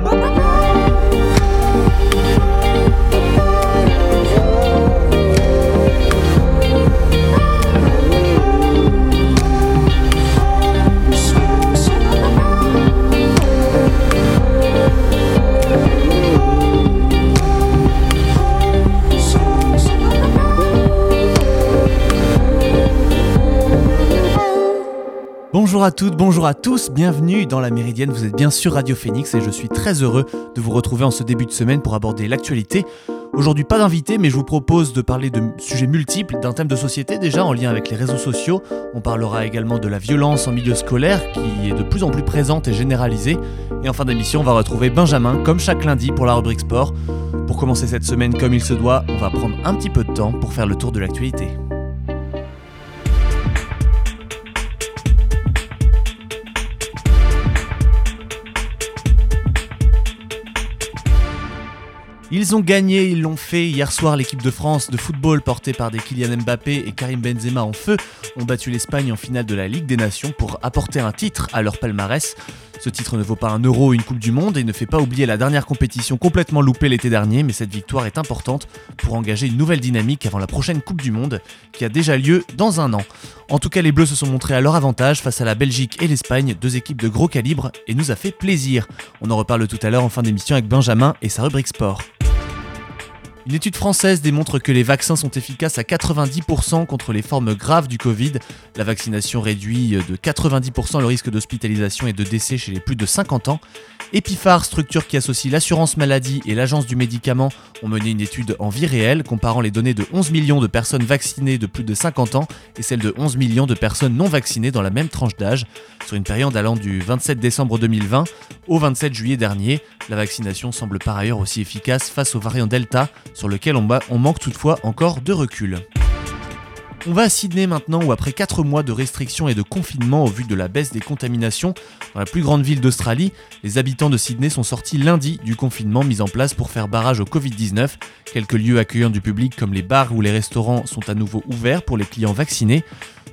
Oh. Bonjour à toutes, bonjour à tous, bienvenue dans la Méridienne, vous êtes bien sûr Radio Phoenix et je suis très heureux de vous retrouver en ce début de semaine pour aborder l'actualité. Aujourd'hui pas d'invité mais je vous propose de parler de sujets multiples, d'un thème de société déjà en lien avec les réseaux sociaux. On parlera également de la violence en milieu scolaire qui est de plus en plus présente et généralisée. Et en fin d'émission on va retrouver Benjamin comme chaque lundi pour la rubrique sport. Pour commencer cette semaine comme il se doit, on va prendre un petit peu de temps pour faire le tour de l'actualité. Ils ont gagné, ils l'ont fait. Hier soir, l'équipe de France de football portée par des Kylian Mbappé et Karim Benzema en feu ont battu l'Espagne en finale de la Ligue des Nations pour apporter un titre à leur palmarès. Ce titre ne vaut pas un euro une Coupe du Monde et ne fait pas oublier la dernière compétition complètement loupée l'été dernier, mais cette victoire est importante pour engager une nouvelle dynamique avant la prochaine Coupe du Monde qui a déjà lieu dans un an. En tout cas, les Bleus se sont montrés à leur avantage face à la Belgique et l'Espagne, deux équipes de gros calibre, et nous a fait plaisir. On en reparle tout à l'heure en fin d'émission avec Benjamin et sa rubrique sport. Une étude française démontre que les vaccins sont efficaces à 90% contre les formes graves du Covid. La vaccination réduit de 90% le risque d'hospitalisation et de décès chez les plus de 50 ans. Epiphar, structure qui associe l'assurance maladie et l'agence du médicament, ont mené une étude en vie réelle comparant les données de 11 millions de personnes vaccinées de plus de 50 ans et celles de 11 millions de personnes non vaccinées dans la même tranche d'âge. Sur une période allant du 27 décembre 2020 au 27 juillet dernier, la vaccination semble par ailleurs aussi efficace face au variant Delta sur lequel on, on manque toutefois encore de recul. On va à Sydney maintenant où après 4 mois de restrictions et de confinement au vu de la baisse des contaminations dans la plus grande ville d'Australie, les habitants de Sydney sont sortis lundi du confinement mis en place pour faire barrage au Covid-19. Quelques lieux accueillant du public comme les bars ou les restaurants sont à nouveau ouverts pour les clients vaccinés.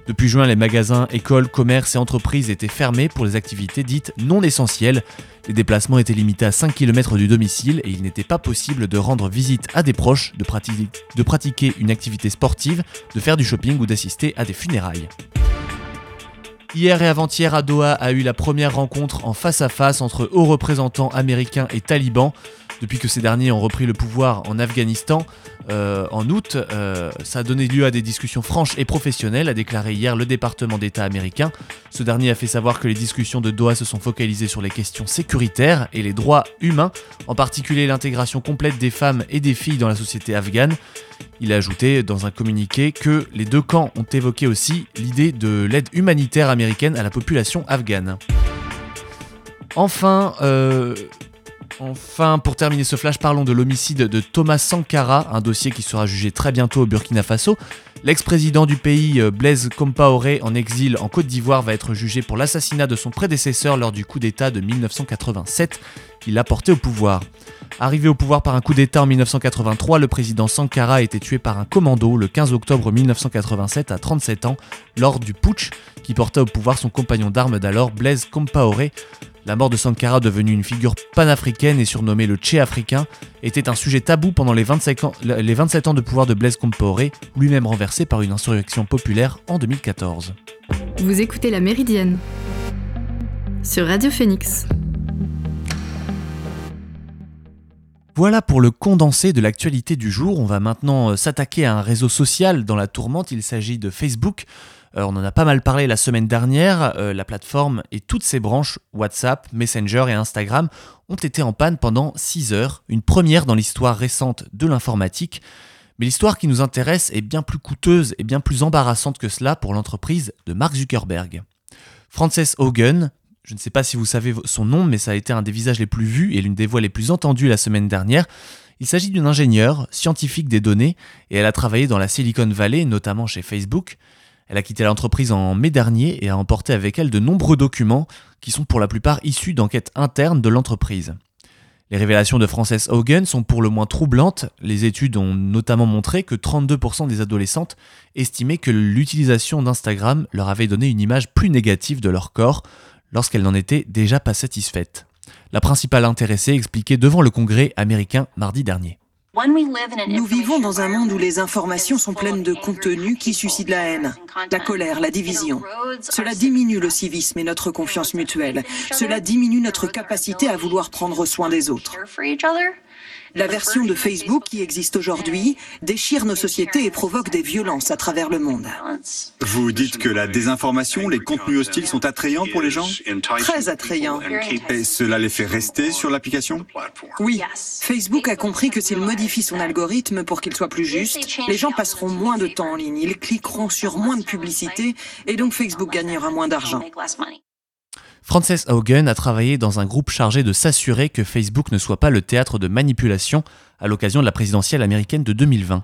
Depuis juin, les magasins, écoles, commerces et entreprises étaient fermés pour les activités dites non essentielles. Les déplacements étaient limités à 5 km du domicile et il n'était pas possible de rendre visite à des proches, de, pratiquer une activité sportive, de faire du shopping ou d'assister à des funérailles. Hier et avant-hier, à Doha a eu la première rencontre en face à face entre hauts représentants américains et talibans. Depuis que ces derniers ont repris le pouvoir en Afghanistan euh, en août, euh, ça a donné lieu à des discussions franches et professionnelles, a déclaré hier le département d'État américain. Ce dernier a fait savoir que les discussions de Doha se sont focalisées sur les questions sécuritaires et les droits humains, en particulier l'intégration complète des femmes et des filles dans la société afghane. Il a ajouté dans un communiqué que les deux camps ont évoqué aussi l'idée de l'aide humanitaire américaine à la population afghane. Enfin, euh, Enfin, pour terminer ce flash, parlons de l'homicide de Thomas Sankara, un dossier qui sera jugé très bientôt au Burkina Faso. L'ex-président du pays, euh, Blaise Compaoré, en exil en Côte d'Ivoire, va être jugé pour l'assassinat de son prédécesseur lors du coup d'État de 1987 qui l'a porté au pouvoir. Arrivé au pouvoir par un coup d'État en 1983, le président Sankara a été tué par un commando le 15 octobre 1987 à 37 ans lors du putsch qui porta au pouvoir son compagnon d'armes d'alors, Blaise Compaoré. La mort de Sankara, devenue une figure panafricaine et surnommée le Tché africain, était un sujet tabou pendant les 27 ans, les 27 ans de pouvoir de Blaise Compaoré, lui-même renversé par une insurrection populaire en 2014. Vous écoutez La Méridienne sur Radio Phoenix. Voilà pour le condensé de l'actualité du jour. On va maintenant euh, s'attaquer à un réseau social dans la tourmente. Il s'agit de Facebook. Euh, on en a pas mal parlé la semaine dernière. Euh, la plateforme et toutes ses branches, WhatsApp, Messenger et Instagram, ont été en panne pendant 6 heures. Une première dans l'histoire récente de l'informatique. Mais l'histoire qui nous intéresse est bien plus coûteuse et bien plus embarrassante que cela pour l'entreprise de Mark Zuckerberg. Frances Hogan, je ne sais pas si vous savez son nom, mais ça a été un des visages les plus vus et l'une des voix les plus entendues la semaine dernière. Il s'agit d'une ingénieure, scientifique des données, et elle a travaillé dans la Silicon Valley, notamment chez Facebook. Elle a quitté l'entreprise en mai dernier et a emporté avec elle de nombreux documents qui sont pour la plupart issus d'enquêtes internes de l'entreprise. Les révélations de Frances Hogan sont pour le moins troublantes. Les études ont notamment montré que 32% des adolescentes estimaient que l'utilisation d'Instagram leur avait donné une image plus négative de leur corps, lorsqu'elles n'en étaient déjà pas satisfaites. La principale intéressée expliquait devant le Congrès américain mardi dernier. Nous vivons dans un monde où les informations sont pleines de contenus qui suscitent la haine, la colère, la division. Cela diminue le civisme et notre confiance mutuelle. Cela diminue notre capacité à vouloir prendre soin des autres. La version de Facebook qui existe aujourd'hui déchire nos sociétés et provoque des violences à travers le monde. Vous dites que la désinformation, les contenus hostiles sont attrayants pour les gens Très attrayants. Et cela les fait rester sur l'application? Oui. Facebook a compris que s'il modifie son algorithme pour qu'il soit plus juste, les gens passeront moins de temps en ligne, ils cliqueront sur moins de publicité et donc Facebook gagnera moins d'argent. Frances Haugen a travaillé dans un groupe chargé de s'assurer que Facebook ne soit pas le théâtre de manipulation à l'occasion de la présidentielle américaine de 2020.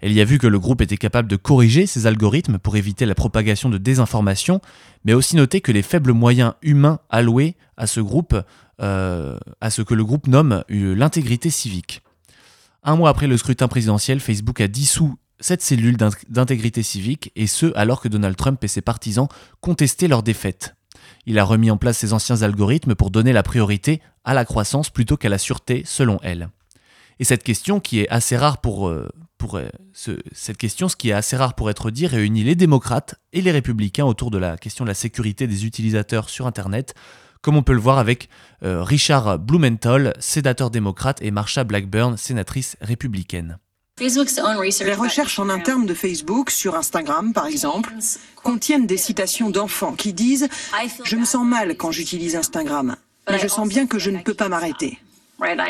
Elle y a vu que le groupe était capable de corriger ses algorithmes pour éviter la propagation de désinformation, mais aussi noté que les faibles moyens humains alloués à ce groupe, euh, à ce que le groupe nomme euh, l'intégrité civique. Un mois après le scrutin présidentiel, Facebook a dissous cette cellule d'intégrité civique, et ce alors que Donald Trump et ses partisans contestaient leur défaite. Il a remis en place ses anciens algorithmes pour donner la priorité à la croissance plutôt qu'à la sûreté, selon elle. Et cette question, qui est assez rare pour, euh, euh, ce qui est assez rare pour être dit, réunit les démocrates et les républicains autour de la question de la sécurité des utilisateurs sur Internet, comme on peut le voir avec euh, Richard Blumenthal, sénateur démocrate, et Marsha Blackburn, sénatrice républicaine. Les recherches en interne de Facebook, sur Instagram par exemple, contiennent des citations d'enfants qui disent ⁇ Je me sens mal quand j'utilise Instagram, mais je sens bien que je ne peux pas m'arrêter.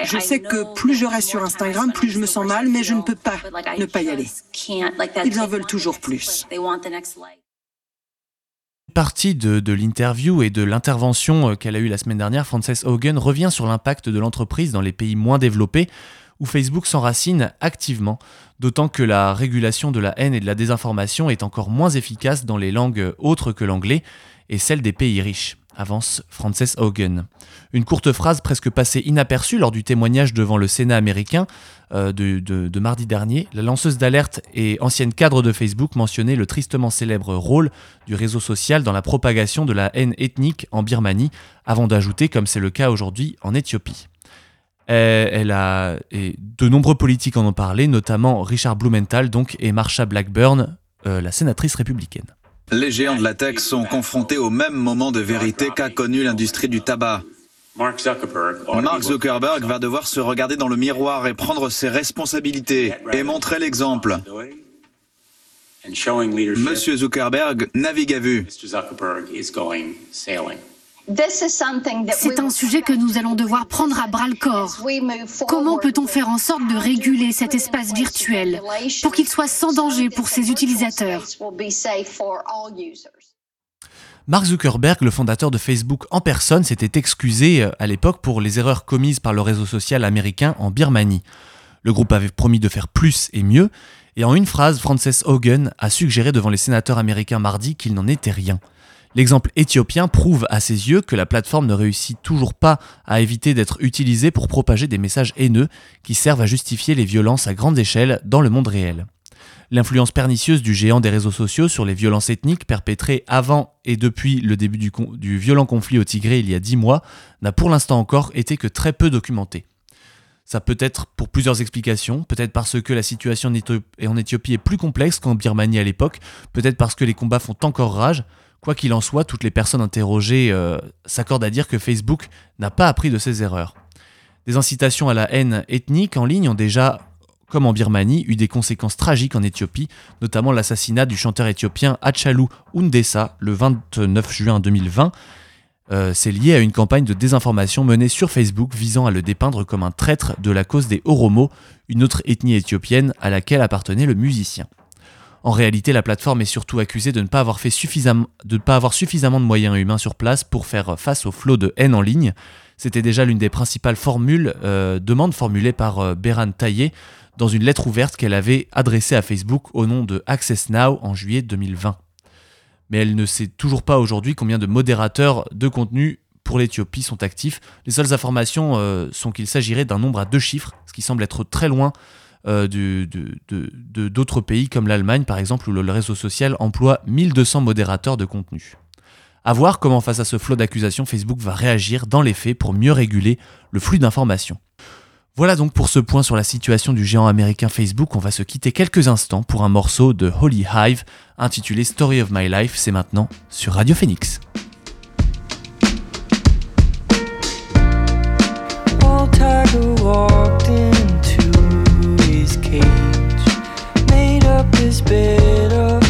Je sais que plus je reste sur Instagram, plus je me sens mal, mais je ne peux pas ne pas y aller. Ils en veulent toujours plus. Partie de, de l'interview et de l'intervention euh, qu'elle a eue la semaine dernière, Frances Hogan revient sur l'impact de l'entreprise dans les pays moins développés où Facebook s'enracine activement, d'autant que la régulation de la haine et de la désinformation est encore moins efficace dans les langues autres que l'anglais et celle des pays riches, avance Frances Hogan. Une courte phrase presque passée inaperçue lors du témoignage devant le Sénat américain euh, de, mardi dernier, la lanceuse d'alerte et ancienne cadre de Facebook mentionnait le tristement célèbre rôle du réseau social dans la propagation de la haine ethnique en Birmanie, avant d'ajouter, comme c'est le cas aujourd'hui, en Éthiopie. Euh, elle a, et de nombreux politiques en ont parlé, notamment Richard Blumenthal donc, et Marsha Blackburn, euh, la sénatrice républicaine. Les géants de la tech sont confrontés au même moment de vérité qu'a connu l'industrie du tabac. Mark Zuckerberg va devoir se regarder dans le miroir et prendre ses responsabilités et montrer l'exemple. Monsieur Zuckerberg navigue à vue. C'est un sujet que nous allons devoir prendre à bras le corps. Comment peut-on faire en sorte de réguler cet espace virtuel pour qu'il soit sans danger pour ses utilisateurs? Mark Zuckerberg, le fondateur de Facebook en personne, s'était excusé euh, à l'époque pour les erreurs commises par le réseau social américain en Birmanie. Le groupe avait promis de faire plus et mieux, et en une phrase, Frances Hogan a suggéré devant les sénateurs américains mardi qu'il n'en était rien. L'exemple éthiopien prouve à ses yeux que la plateforme ne réussit toujours pas à éviter d'être utilisée pour propager des messages haineux qui servent à justifier les violences à grande échelle dans le monde réel. L'influence pernicieuse du géant des réseaux sociaux sur les violences ethniques perpétrées avant et depuis le début du, violent conflit au Tigré il y a dix mois n'a pour l'instant encore été que très peu documentée. Ça peut être pour plusieurs explications, peut-être parce que la situation en Éthiopie est plus complexe qu'en Birmanie à l'époque, peut-être parce que les combats font encore rage, Quoi qu'il en soit, toutes les personnes interrogées euh, s'accordent à dire que Facebook n'a pas appris de ses erreurs. Des incitations à la haine ethnique en ligne ont déjà, comme en Birmanie, eu des conséquences tragiques en Éthiopie, notamment l'assassinat du chanteur éthiopien Hachalu Hundessa le 29 juin 2020. Euh, c'est lié à une campagne de désinformation menée sur Facebook visant à le dépeindre comme un traître de la cause des Oromo, une autre ethnie éthiopienne à laquelle appartenait le musicien. En réalité, la plateforme est surtout accusée de ne pas avoir, suffisamment, de, moyens humains sur place pour faire face au flot de haine en ligne. C'était déjà l'une des principales formules, euh, demandes formulées par euh, Beran Taillé dans une lettre ouverte qu'elle avait adressée à Facebook au nom de Access Now en juillet 2020. Mais elle ne sait toujours pas aujourd'hui combien de modérateurs de contenu pour l'Éthiopie sont actifs. Les seules informations euh, sont qu'il s'agirait d'un nombre à deux chiffres, ce qui semble être très loin euh, d'autres pays comme l'Allemagne par exemple où le réseau social emploie 1200 modérateurs de contenu. À voir comment face à ce flot d'accusations, Facebook va réagir dans les faits pour mieux réguler le flux d'informations. Voilà donc pour ce point sur la situation du géant américain Facebook. On va se quitter quelques instants pour un morceau de Holy Hive intitulé Story of My Life. C'est maintenant sur Radio Phoenix. cage, made up this bed of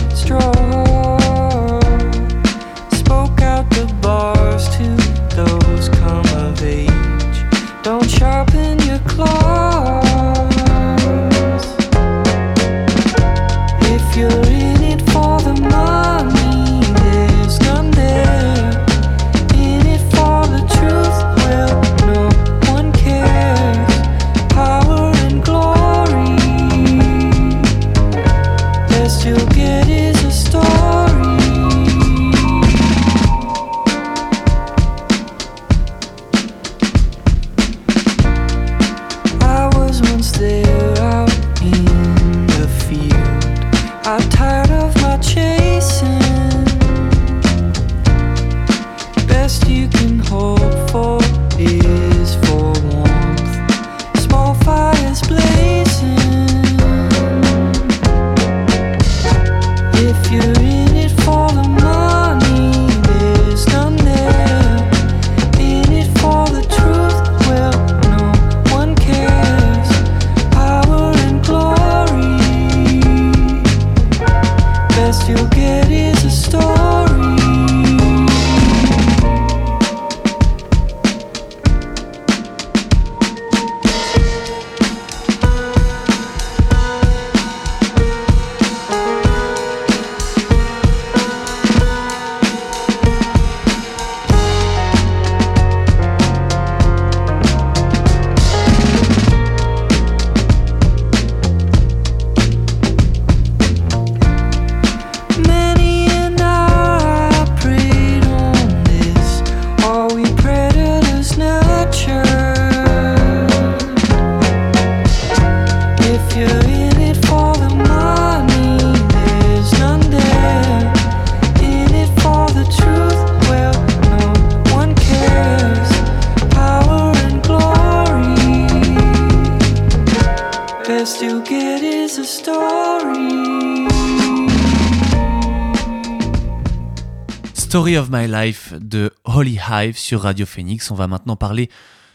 Story of My Life de Holy Hive sur Radio Phoenix. On va maintenant parler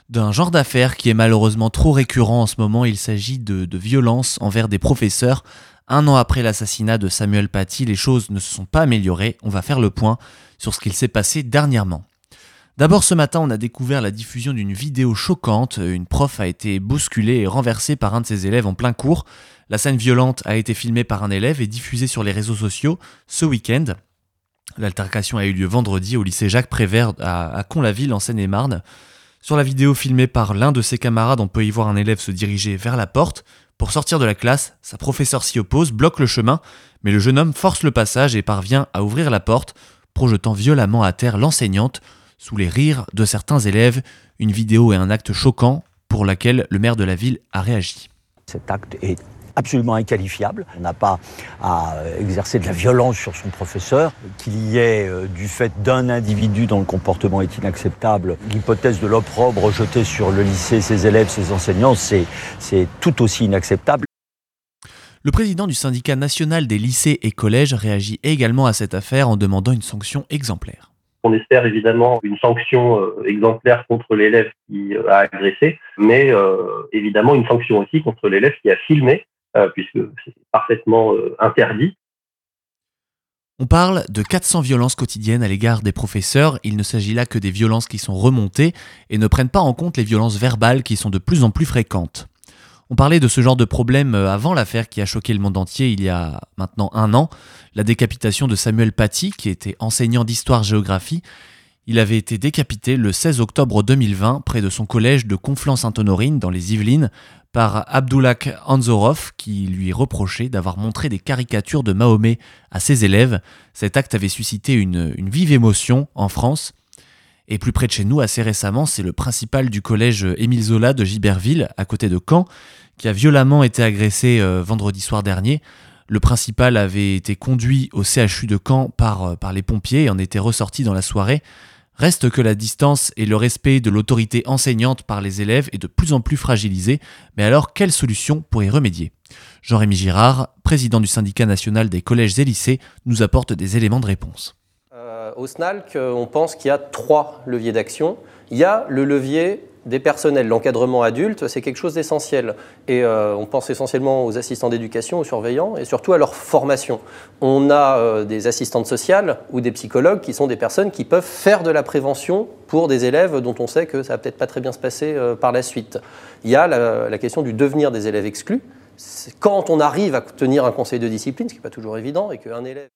d'un genre d'affaires qui est malheureusement trop récurrent en ce moment. Il s'agit de, de violence envers des professeurs. Un an après l'assassinat de Samuel Paty, les choses ne se sont pas améliorées. On va faire le point sur ce qu'il s'est passé dernièrement. D'abord ce matin, on a découvert la diffusion d'une vidéo choquante. Une prof a été bousculée et renversée par un de ses élèves en plein cours. La scène violente a été filmée par un élève et diffusée sur les réseaux sociaux ce week-end. L'altercation a eu lieu vendredi au lycée Jacques Prévert à, Con-la-Ville en Seine-et-Marne. Sur la vidéo filmée par l'un de ses camarades, on peut y voir un élève se diriger vers la porte. Pour sortir de la classe, sa professeure s'y oppose, bloque le chemin, mais le jeune homme force le passage et parvient à ouvrir la porte, projetant violemment à terre l'enseignante, sous les rires de certains élèves. Une vidéo et un acte choquant pour laquelle le maire de la ville a réagi. Cet acte est absolument inqualifiable. On n'a pas à exercer de la violence sur son professeur. Qu'il y ait, euh, du fait d'un individu dont le comportement est inacceptable, l'hypothèse de l'opprobre jeté sur le lycée, ses élèves, ses enseignants, c'est tout aussi inacceptable. Le président du syndicat national des lycées et collèges réagit également à cette affaire en demandant une sanction exemplaire. On espère évidemment une sanction euh, exemplaire contre l'élève qui euh, a agressé, mais évidemment une sanction aussi contre l'élève qui a filmé euh, puisque c'est parfaitement euh, interdit. On parle de 400 violences quotidiennes à l'égard des professeurs. Il ne s'agit là que des violences qui sont remontées et ne prennent pas en compte les violences verbales qui sont de plus en plus fréquentes. On parlait de ce genre de problème euh, avant l'affaire qui a choqué le monde entier il y a maintenant un an, la décapitation de Samuel Paty, qui était enseignant d'histoire-géographie. Il avait été décapité le 16 octobre 2020 près de son collège de Conflans-Sainte-Honorine dans les Yvelines par Abdullah Anzorov qui lui reprochait d'avoir montré des caricatures de Mahomet à ses élèves. Cet acte avait suscité une, vive émotion en France. Et plus près de chez nous, assez récemment, c'est le principal du collège Émile Zola de Giberville, à côté de Caen, qui a violemment été agressé euh, vendredi soir dernier. Le principal avait été conduit au CHU de Caen euh, par les pompiers et en était ressorti dans la soirée. Reste que la distance et le respect de l'autorité enseignante par les élèves est de plus en plus fragilisé, mais alors quelle solution pour y remédier? Jean-Rémy Girard, président du syndicat national des collèges et lycées, nous apporte des éléments de réponse. Euh, au SNALC, on pense qu'il y a trois leviers d'action. Il y a le levier des personnels. L'encadrement adulte, c'est quelque chose d'essentiel. Et euh, on pense essentiellement aux assistants d'éducation, aux surveillants, et surtout à leur formation. On a euh, des assistantes sociales ou des psychologues qui sont des personnes qui peuvent faire de la prévention pour des élèves dont on sait que ça va peut-être pas très bien se passer euh, par la suite. Il y a la, la, question du devenir des élèves exclus. Quand on arrive à tenir un conseil de discipline, ce qui n'est pas toujours évident, et qu'un élève...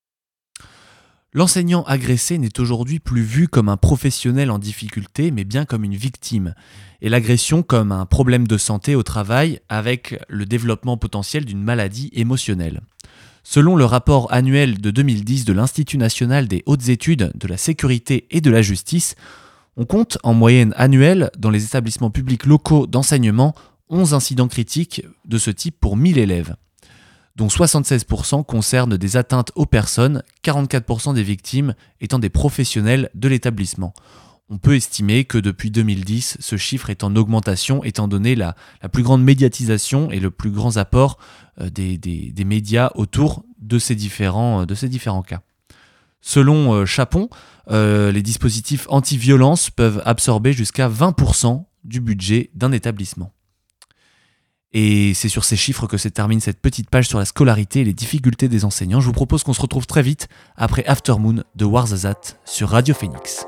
L'enseignant agressé n'est aujourd'hui plus vu comme un professionnel en difficulté, mais bien comme une victime, et l'agression comme un problème de santé au travail avec le développement potentiel d'une maladie émotionnelle. Selon le rapport annuel de 2010 de l'Institut national des hautes études de la sécurité et de la justice, on compte en moyenne annuelle dans les établissements publics locaux d'enseignement 11 incidents critiques de ce type pour 1000 élèves dont 76% concernent des atteintes aux personnes, 44% des victimes étant des professionnels de l'établissement. On peut estimer que depuis 2010, ce chiffre est en augmentation étant donné la, plus grande médiatisation et le plus grand apport euh, des, médias autour de ces différents, euh, cas. Selon euh, Chapon, les dispositifs anti-violence peuvent absorber jusqu'à 20% du budget d'un établissement. Et c'est sur ces chiffres que se termine cette petite page sur la scolarité et les difficultés des enseignants. Je vous propose qu'on se retrouve très vite après Aftermoon de Warzazat sur Radio Phoenix.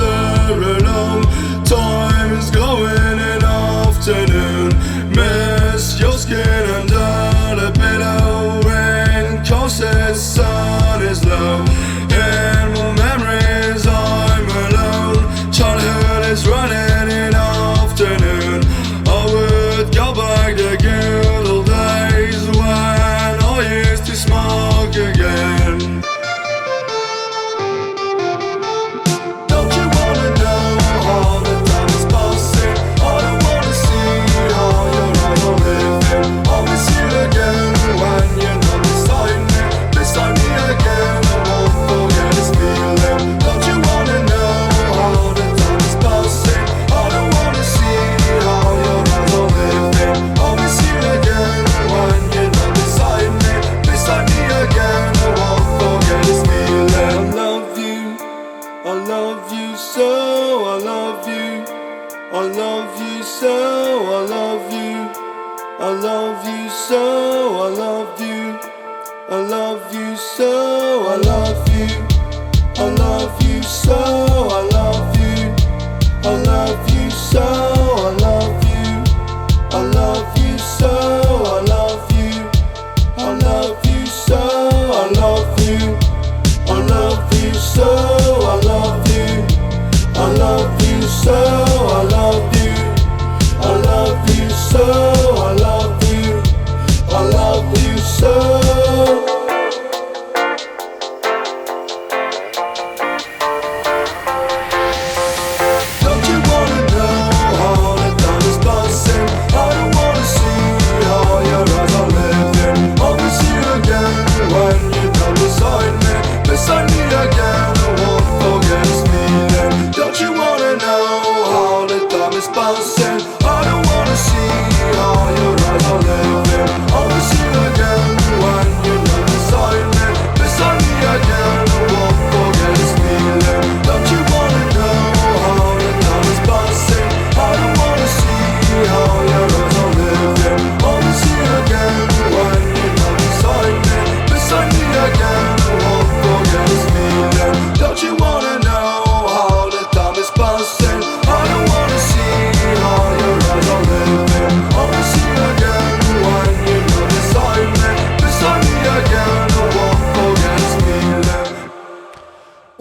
after a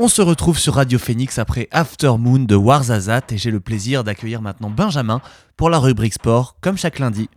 On se retrouve sur Radio Phoenix après After Moon de Warzazat et j'ai le plaisir d'accueillir maintenant Benjamin pour la rubrique sport comme chaque lundi.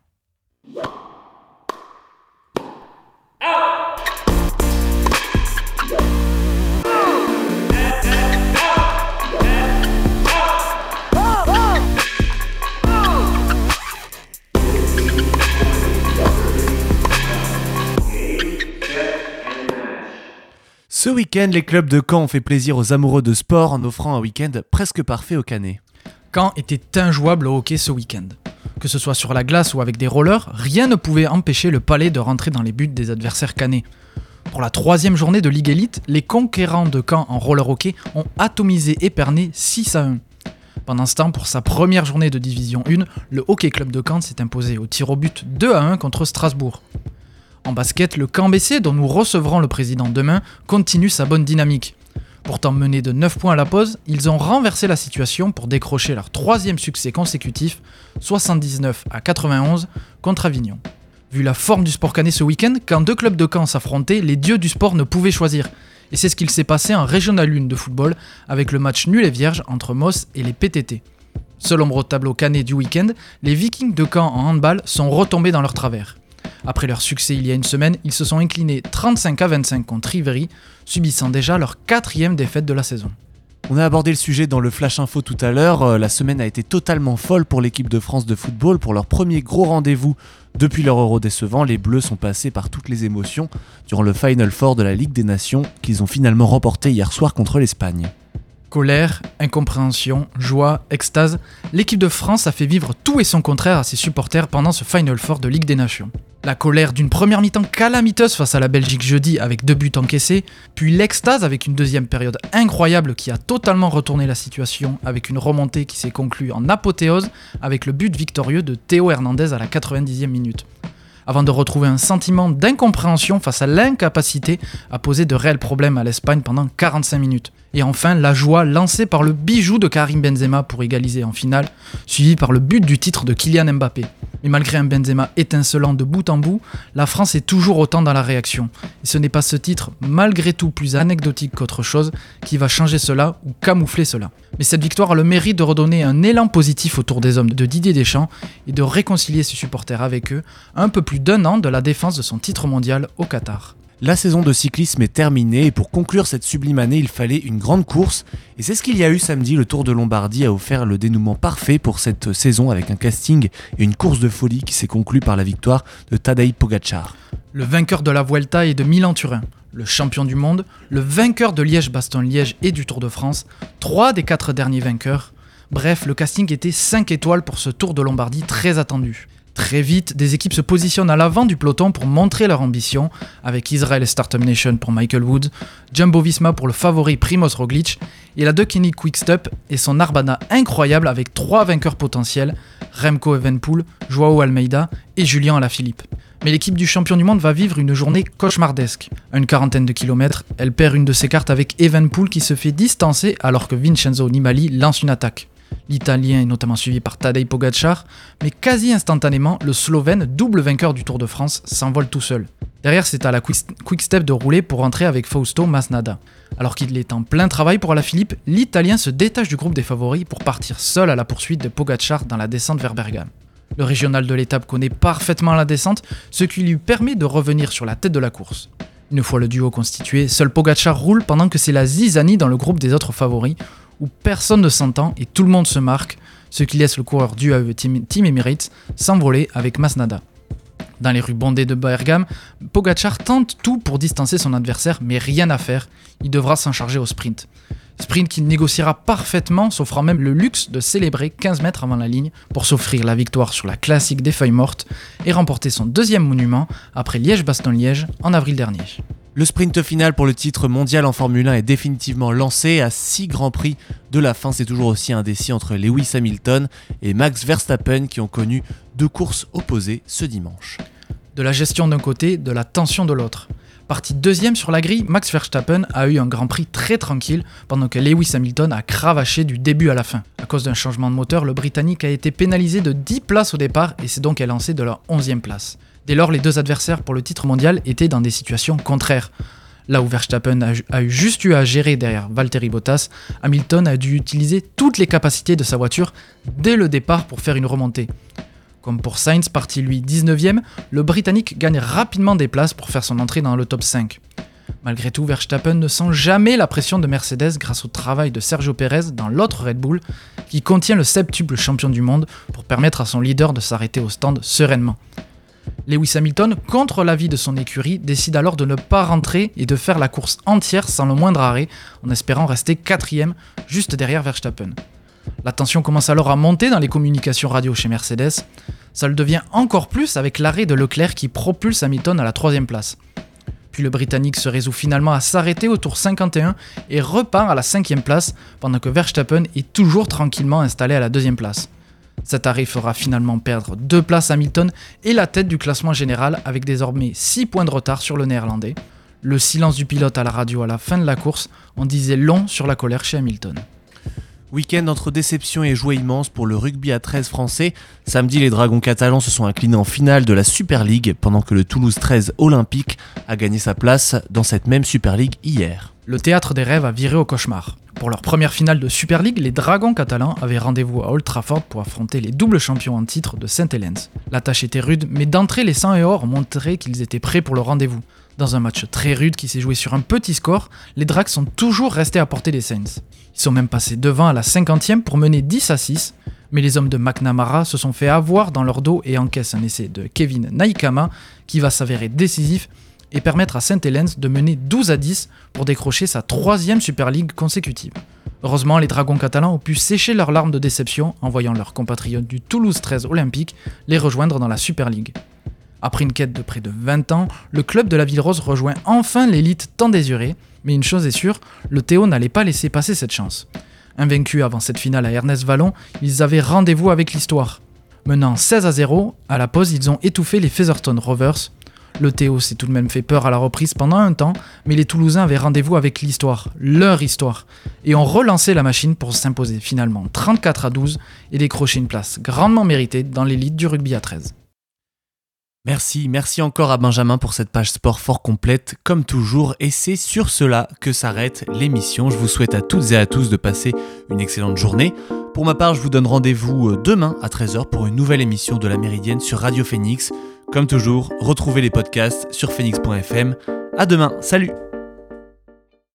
Ce week-end, les clubs de Caen ont fait plaisir aux amoureux de sport en offrant un week-end presque parfait au Canet. Caen était injouable au hockey ce week-end. Que ce soit sur la glace ou avec des rollers, rien ne pouvait empêcher le palais de rentrer dans les buts des adversaires canets. Pour la troisième journée de Ligue Elite, les conquérants de Caen en roller hockey ont atomisé Épernay 6 à 1. Pendant ce temps, pour sa première journée de Division 1, le Hockey Club de Caen s'est imposé au tir au but 2 à 1 contre Strasbourg. En basket, le camp BC, dont nous recevrons le président demain, continue sa bonne dynamique. Pourtant menés de 9 points à la pause, ils ont renversé la situation pour décrocher leur troisième succès consécutif, 79 à 91 contre Avignon. Vu la forme du sport canet ce week-end, quand deux clubs de camp s'affrontaient, les dieux du sport ne pouvaient choisir. Et c'est ce qu'il s'est passé en Régional 1 de football avec le match nul et vierge entre Moss et les PTT. Seul ombre au tableau canet du week-end, les Vikings de Caen en handball sont retombés dans leur travers. Après leur succès il y a une semaine, ils se sont inclinés 35 à 25 contre Ivry, subissant déjà leur quatrième défaite de la saison. On a abordé le sujet dans le Flash Info tout à l'heure. Euh, la semaine a été totalement folle pour l'équipe de France de football. Pour leur premier gros rendez-vous depuis leur euro décevant, les Bleus sont passés par toutes les émotions durant le Final Four de la Ligue des Nations qu'ils ont finalement remporté hier soir contre l'Espagne. Colère, incompréhension, joie, extase, l'équipe de France a fait vivre tout et son contraire à ses supporters pendant ce Final Four de Ligue des Nations. La colère d'une première mi-temps calamiteuse face à la Belgique jeudi avec deux buts encaissés, puis l'extase avec une deuxième période incroyable qui a totalement retourné la situation avec une remontée qui s'est conclue en apothéose avec le but victorieux de Théo Hernandez à la 90e minute avant de retrouver un sentiment d'incompréhension face à l'incapacité à poser de réels problèmes à l'Espagne pendant 45 minutes. Et enfin, la joie lancée par le bijou de Karim Benzema pour égaliser en finale, suivi par le but du titre de Kylian Mbappé. Mais malgré un Benzema étincelant de bout en bout, la France est toujours autant dans la réaction. Et ce n'est pas ce titre, malgré tout plus anecdotique qu'autre chose, qui va changer cela ou camoufler cela. Mais cette victoire a le mérite de redonner un élan positif autour des hommes de Didier Deschamps et de réconcilier ses supporters avec eux, un peu plus d'un an de la défense de son titre mondial au Qatar. La saison de cyclisme est terminée et pour conclure cette sublime année, il fallait une grande course. Et c'est ce qu'il y a eu samedi. Le Tour de Lombardie a offert le dénouement parfait pour cette saison avec un casting et une course de folie qui s'est conclue par la victoire de Tadej Pogacar. Le vainqueur de la Vuelta et de Milan-Turin, le champion du monde, le vainqueur de Liège-Bastogne-Liège et du Tour de France, trois des quatre derniers vainqueurs. Bref, le casting était 5 étoiles pour ce Tour de Lombardie très attendu. Très vite, des équipes se positionnent à l'avant du peloton pour montrer leur ambition, avec Israel Startup Nation pour Michael Woods, Jumbo Visma pour le favori Primoz Roglic, et la Quick Quickstep et son Arbana incroyable avec trois vainqueurs potentiels, Remco Evenpool, Joao Almeida et Julien Alaphilippe. Mais l'équipe du champion du monde va vivre une journée cauchemardesque. À une quarantaine de kilomètres, elle perd une de ses cartes avec Evenpool qui se fait distancer alors que Vincenzo Nibali lance une attaque. L'Italien est notamment suivi par Tadej Pogacar, mais quasi instantanément, le Slovène, double vainqueur du Tour de France, s'envole tout seul. Derrière, c'est à la quick step de rouler pour rentrer avec Fausto Masnada. Alors qu'il est en plein travail pour Philippe, l'Italien se détache du groupe des favoris pour partir seul à la poursuite de Pogacar dans la descente vers Bergame. Le régional de l'étape connaît parfaitement la descente, ce qui lui permet de revenir sur la tête de la course. Une fois le duo constitué, seul Pogacar roule pendant que c'est la zizanie dans le groupe des autres favoris, où personne ne s'entend et tout le monde se marque, ce qui laisse le coureur du AE Team, Emirates s'envoler avec Masnada. Dans les rues bondées de Bergame, Pogachar tente tout pour distancer son adversaire, mais rien à faire, il devra s'en charger au sprint. Sprint qu'il négociera parfaitement, s'offrant même le luxe de célébrer 15 mètres avant la ligne pour s'offrir la victoire sur la classique des feuilles mortes et remporter son deuxième monument après Liège-Bastogne-Liège en avril dernier. Le sprint final pour le titre mondial en Formule 1 est définitivement lancé à 6 grands prix de la fin. C'est toujours aussi indécis entre Lewis Hamilton et Max Verstappen qui ont connu deux courses opposées ce dimanche. De la gestion d'un côté, de la tension de l'autre. Parti deuxième sur la grille, Max Verstappen a eu un Grand Prix très tranquille pendant que Lewis Hamilton a cravaché du début à la fin. À cause d'un changement de moteur, le Britannique a été pénalisé de 10 places au départ et s'est donc élancé de la 11e place. Dès lors, les deux adversaires pour le titre mondial étaient dans des situations contraires. Là où Verstappen a, eu juste eu à gérer derrière Valtteri Bottas, Hamilton a dû utiliser toutes les capacités de sa voiture dès le départ pour faire une remontée. Comme pour Sainz, parti lui 19ème, le Britannique gagne rapidement des places pour faire son entrée dans le top 5. Malgré tout, Verstappen ne sent jamais la pression de Mercedes grâce au travail de Sergio Pérez dans l'autre Red Bull, qui contient le septuple champion du monde pour permettre à son leader de s'arrêter au stand sereinement. Lewis Hamilton, contre l'avis de son écurie, décide alors de ne pas rentrer et de faire la course entière sans le moindre arrêt, en espérant rester quatrième, juste derrière Verstappen. La tension commence alors à monter dans les communications radio chez Mercedes. Ça le devient encore plus avec l'arrêt de Leclerc qui propulse Hamilton à la troisième place. Puis le Britannique se résout finalement à s'arrêter au tour 51 et repart à la cinquième place, pendant que Verstappen est toujours tranquillement installé à la deuxième place. Cet arrêt fera finalement perdre deux places à Hamilton et la tête du classement général avec désormais 6 points de retard sur le néerlandais. Le silence du pilote à la radio à la fin de la course en disait long sur la colère chez Hamilton. Week-end entre déception et joie immense pour le rugby à 13 français. Samedi, les Dragons catalans se sont inclinés en finale de la Super League pendant que le Toulouse 13 Olympique a gagné sa place dans cette même Super League hier. Le théâtre des rêves a viré au cauchemar. Pour leur première finale de Super League, les Dragons catalans avaient rendez-vous à Old Trafford pour affronter les doubles champions en titre de Saint Helens. La tâche était rude, mais d'entrée, les 100 et or montraient qu'ils étaient prêts pour le rendez-vous. Dans un match très rude qui s'est joué sur un petit score, les Drags sont toujours restés à portée des Saints. Ils sont même passés devant à la 50e pour mener 10 à 6, mais les hommes de McNamara se sont fait avoir dans leur dos et encaissent un essai de Kevin Naikama qui va s'avérer décisif et permettre à Saint Helens de mener 12 à 10 pour décrocher sa troisième Super League consécutive. Heureusement, les Dragons catalans ont pu sécher leurs larmes de déception en voyant leurs compatriotes du Toulouse 13 Olympique les rejoindre dans la Super League. Après une quête de près de 20 ans, le club de la Ville Rose rejoint enfin l'élite tant désirée, mais une chose est sûre, le Théo n'allait pas laisser passer cette chance. Invaincus avant cette finale à Ernest Vallon, ils avaient rendez-vous avec l'histoire. Menant 16 à 0, à la pause, ils ont étouffé les Featherstone Rovers, le Théo s'est tout de même fait peur à la reprise pendant un temps, mais les Toulousains avaient rendez-vous avec l'histoire, leur histoire, et ont relancé la machine pour s'imposer finalement 34 à 12 et décrocher une place grandement méritée dans l'élite du rugby à 13. Merci, merci encore à Benjamin pour cette page sport fort complète, comme toujours, et c'est sur cela que s'arrête l'émission. Je vous souhaite à toutes et à tous de passer une excellente journée. Pour ma part, je vous donne rendez-vous euh, demain à 13h pour une nouvelle émission de la Méridienne sur Radio Phoenix. Comme toujours, retrouvez les podcasts sur phoenix.fm. À demain, salut